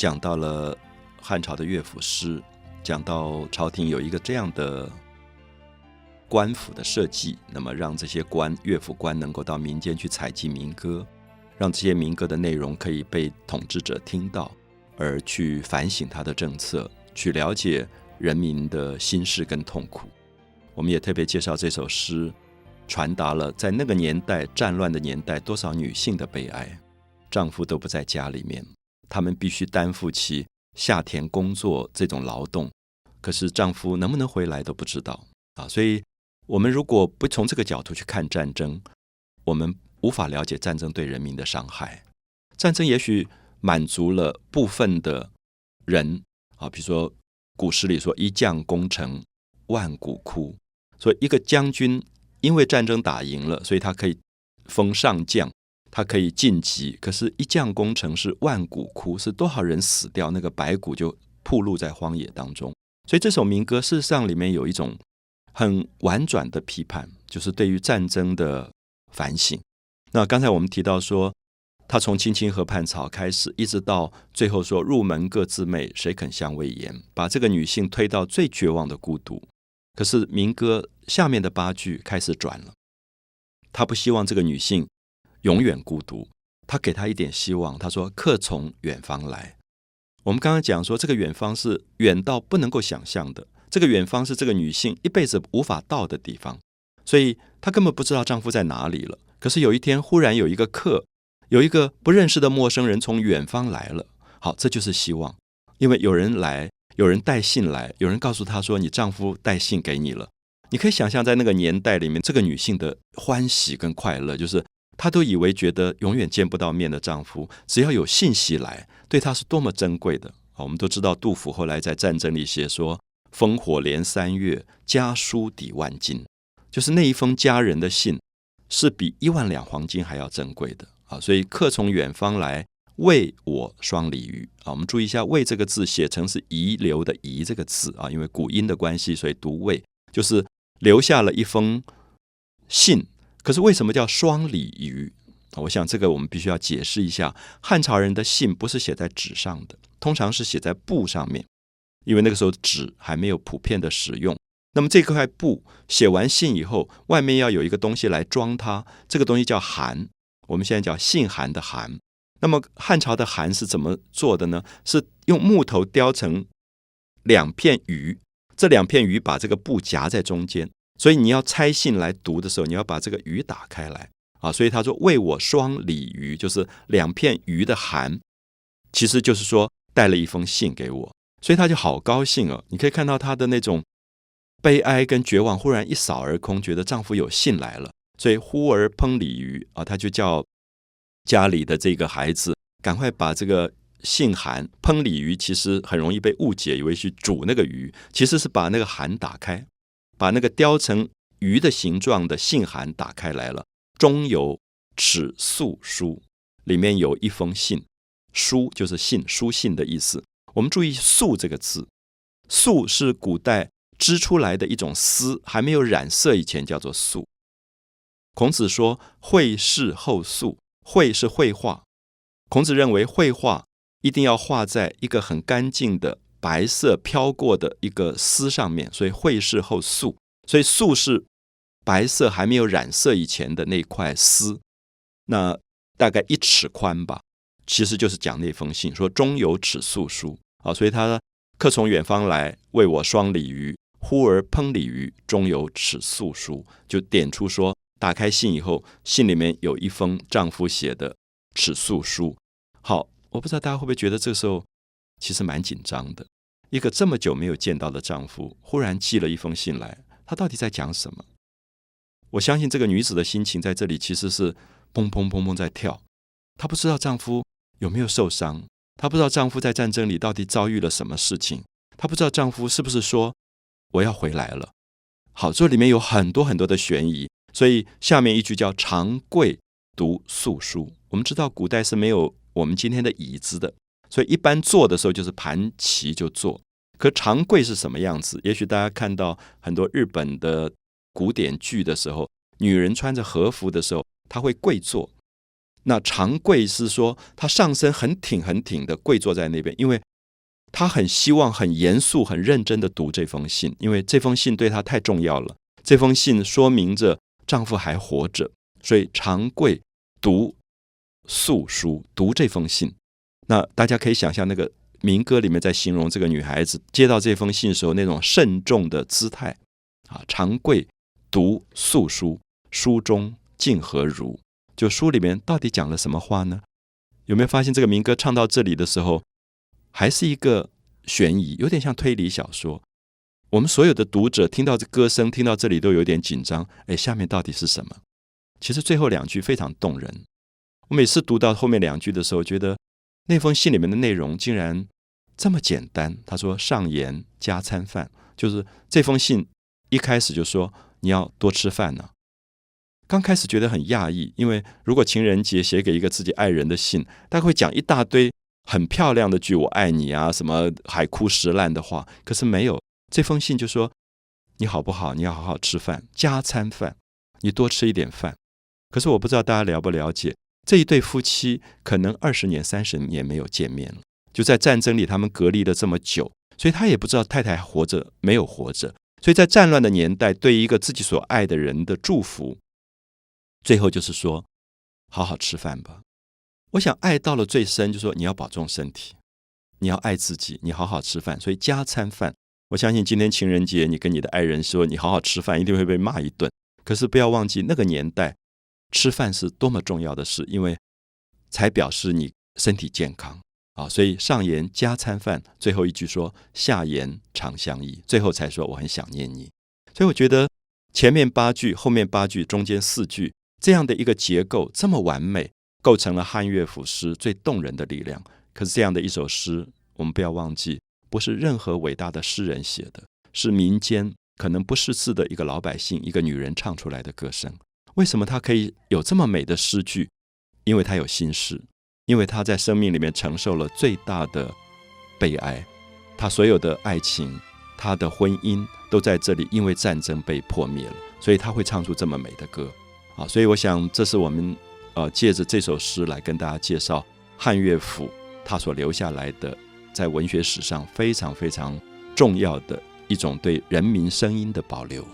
讲到了汉朝的乐府诗，讲到朝廷有一个这样的官府的设计，那么让这些官乐府官能够到民间去采集民歌，让这些民歌的内容可以被统治者听到，而去反省他的政策，去了解人民的心事跟痛苦。我们也特别介绍这首诗，传达了在那个年代战乱的年代，多少女性的悲哀，丈夫都不在家里面。他们必须担负起下田工作这种劳动，可是丈夫能不能回来都不知道啊！所以，我们如果不从这个角度去看战争，我们无法了解战争对人民的伤害。战争也许满足了部分的人啊，比如说古诗里说“一将功成万骨枯”，所以一个将军因为战争打赢了，所以他可以封上将。他可以晋级，可是，一将功成是万骨枯，是多少人死掉，那个白骨就铺露在荒野当中。所以，这首民歌事实上里面有一种很婉转的批判，就是对于战争的反省。那刚才我们提到说，他从“青青河畔草”开始，一直到最后说“入门各自媚，谁肯相为言”，把这个女性推到最绝望的孤独。可是，民歌下面的八句开始转了，他不希望这个女性。永远孤独，他给他一点希望。他说：“客从远方来。”我们刚刚讲说，这个远方是远到不能够想象的。这个远方是这个女性一辈子无法到的地方，所以她根本不知道丈夫在哪里了。可是有一天，忽然有一个客，有一个不认识的陌生人从远方来了。好，这就是希望，因为有人来，有人带信来，有人告诉她说：“你丈夫带信给你了。”你可以想象，在那个年代里面，这个女性的欢喜跟快乐，就是。她都以为觉得永远见不到面的丈夫，只要有信息来，对她是多么珍贵的啊！我们都知道，杜甫后来在战争里写说：“烽火连三月，家书抵万金。”就是那一封家人的信，是比一万两黄金还要珍贵的啊！所以客从远方来，为我双鲤鱼啊！我们注意一下，“为”这个字写成是遗留的“遗”这个字啊，因为古音的关系，所以读“为”，就是留下了一封信。可是为什么叫双鲤鱼？我想这个我们必须要解释一下。汉朝人的信不是写在纸上的，通常是写在布上面，因为那个时候纸还没有普遍的使用。那么这块布写完信以后，外面要有一个东西来装它，这个东西叫函。我们现在叫信函的函。那么汉朝的函是怎么做的呢？是用木头雕成两片鱼，这两片鱼把这个布夹在中间。所以你要拆信来读的时候，你要把这个鱼打开来啊！所以他说为我双鲤鱼，就是两片鱼的函，其实就是说带了一封信给我，所以他就好高兴哦。你可以看到他的那种悲哀跟绝望，忽然一扫而空，觉得丈夫有信来了，所以忽而烹鲤鱼啊，他就叫家里的这个孩子赶快把这个信函烹鲤鱼，其实很容易被误解，以为去煮那个鱼，其实是把那个函打开。把那个雕成鱼的形状的信函打开来了，中有尺素书，里面有一封信，书就是信，书信的意思。我们注意“素”这个字，“素”是古代织出来的一种丝，还没有染色以前叫做“素”。孔子说：“绘事后素。”绘是绘画，孔子认为绘画一定要画在一个很干净的。白色飘过的一个丝上面，所以绘事后素，所以素是白色还没有染色以前的那块丝，那大概一尺宽吧，其实就是讲那封信，说中有尺素书啊，所以他客从远方来，为我双鲤鱼，忽而烹鲤鱼，中有尺素书，就点出说，打开信以后，信里面有一封丈夫写的尺素书。好，我不知道大家会不会觉得这时候。其实蛮紧张的，一个这么久没有见到的丈夫，忽然寄了一封信来，他到底在讲什么？我相信这个女子的心情在这里其实是砰砰砰砰在跳。她不知道丈夫有没有受伤，她不知道丈夫在战争里到底遭遇了什么事情，她不知道丈夫是不是说我要回来了。好，这里面有很多很多的悬疑，所以下面一句叫“长跪读素书”。我们知道古代是没有我们今天的椅子的。所以一般坐的时候就是盘旗就坐，可长跪是什么样子？也许大家看到很多日本的古典剧的时候，女人穿着和服的时候，她会跪坐。那长跪是说他上身很挺很挺的跪坐在那边，因为他很希望很严肃很认真的读这封信，因为这封信对他太重要了。这封信说明着丈夫还活着，所以长跪读诉书，读这封信。那大家可以想象那个民歌里面在形容这个女孩子接到这封信时候那种慎重的姿态啊，长跪读素书，书中竟何如？就书里面到底讲了什么话呢？有没有发现这个民歌唱到这里的时候，还是一个悬疑，有点像推理小说。我们所有的读者听到这歌声，听到这里都有点紧张。哎，下面到底是什么？其实最后两句非常动人。我每次读到后面两句的时候，觉得那封信里面的内容竟然这么简单。他说：“上言加餐饭，就是这封信一开始就说你要多吃饭呢。”刚开始觉得很讶异，因为如果情人节写给一个自己爱人的信，他会讲一大堆很漂亮的句“我爱你”啊，什么海枯石烂的话，可是没有。这封信就说：“你好不好？你要好好吃饭，加餐饭，你多吃一点饭。”可是我不知道大家了不了解，这一对夫妻可能二十年、三十年没有见面了，就在战争里他们隔离了这么久，所以他也不知道太太还活着没有活着。所以在战乱的年代，对一个自己所爱的人的祝福，最后就是说：“好好吃饭吧。”我想爱到了最深，就说你要保重身体，你要爱自己，你好好吃饭。所以加餐饭。我相信今天情人节，你跟你的爱人说你好好吃饭，一定会被骂一顿。可是不要忘记那个年代，吃饭是多么重要的事，因为才表示你身体健康啊。所以上言加餐饭，最后一句说下言长相忆，最后才说我很想念你。所以我觉得前面八句、后面八句、中间四句这样的一个结构这么完美，构成了汉乐府诗最动人的力量。可是这样的一首诗，我们不要忘记。不是任何伟大的诗人写的，是民间可能不识字的一个老百姓、一个女人唱出来的歌声。为什么他可以有这么美的诗句？因为他有心事，因为他在生命里面承受了最大的悲哀，他所有的爱情、他的婚姻都在这里因为战争被破灭了，所以他会唱出这么美的歌。啊，所以我想这是我们呃借着这首诗来跟大家介绍汉乐府他所留下来的。在文学史上非常非常重要的一种对人民声音的保留。